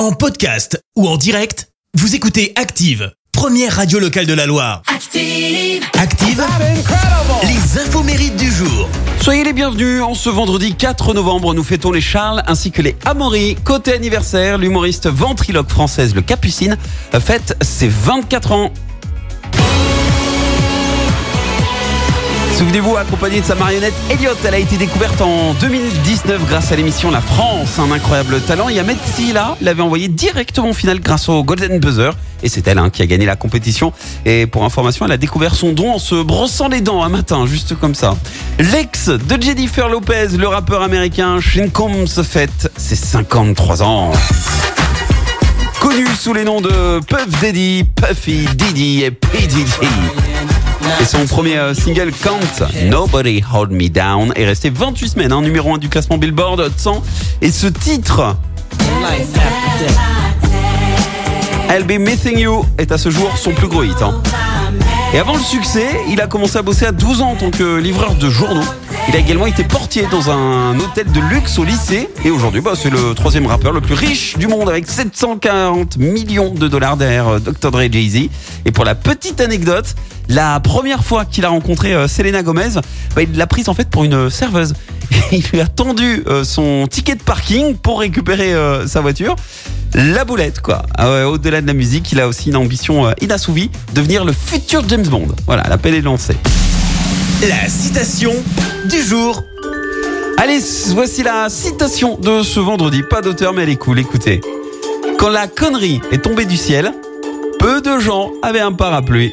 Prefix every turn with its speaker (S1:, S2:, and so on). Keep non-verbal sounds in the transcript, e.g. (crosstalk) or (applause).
S1: En podcast ou en direct, vous écoutez Active, première radio locale de la Loire.
S2: Active.
S1: Active, les infos mérites du jour.
S3: Soyez les bienvenus. En ce vendredi 4 novembre, nous fêtons les Charles ainsi que les Amaury. Côté anniversaire, l'humoriste ventriloque française Le Capucine fête ses 24 ans. Souvenez-vous, accompagnée de sa marionnette Elliot, elle a été découverte en 2019 grâce à l'émission La France, un incroyable talent. Et Silla l'avait envoyé directement en finale grâce au Golden Buzzer. Et c'est elle hein, qui a gagné la compétition. Et pour information, elle a découvert son don en se brossant les dents un matin, juste comme ça. L'ex de Jennifer Lopez, le rappeur américain Sean Combs, fête ses 53 ans. Connu sous les noms de Puff Daddy, Puffy, Diddy et P. Diddy. Et son premier euh, single Count, Nobody Hold Me Down, est resté 28 semaines, hein, numéro 1 du classement Billboard Hot 100. Et ce titre, I'll Be Missing You, est à ce jour son plus gros hit. hein. Et avant le succès, il a commencé à bosser à 12 ans en tant que livreur de journaux. Il a également été portier dans un hôtel de luxe au lycée. Et aujourd'hui, bah, c'est le troisième rappeur le plus riche du monde avec 740 millions de dollars derrière euh, Dr. Dre Jay-Z. Et pour la petite anecdote, la première fois qu'il a rencontré euh, Selena Gomez, bah, il l'a prise en fait pour une serveuse. (laughs) Il lui a tendu euh, son ticket de parking pour récupérer euh, sa voiture. La boulette, quoi. Ah Au-delà de la musique, il a aussi une ambition euh, inassouvie, devenir le futur James Bond. Voilà, l'appel est lancé.
S1: La citation du jour.
S3: Allez, voici la citation de ce vendredi. Pas d'auteur, mais elle est cool, écoutez. Quand la connerie est tombée du ciel, peu de gens avaient un parapluie.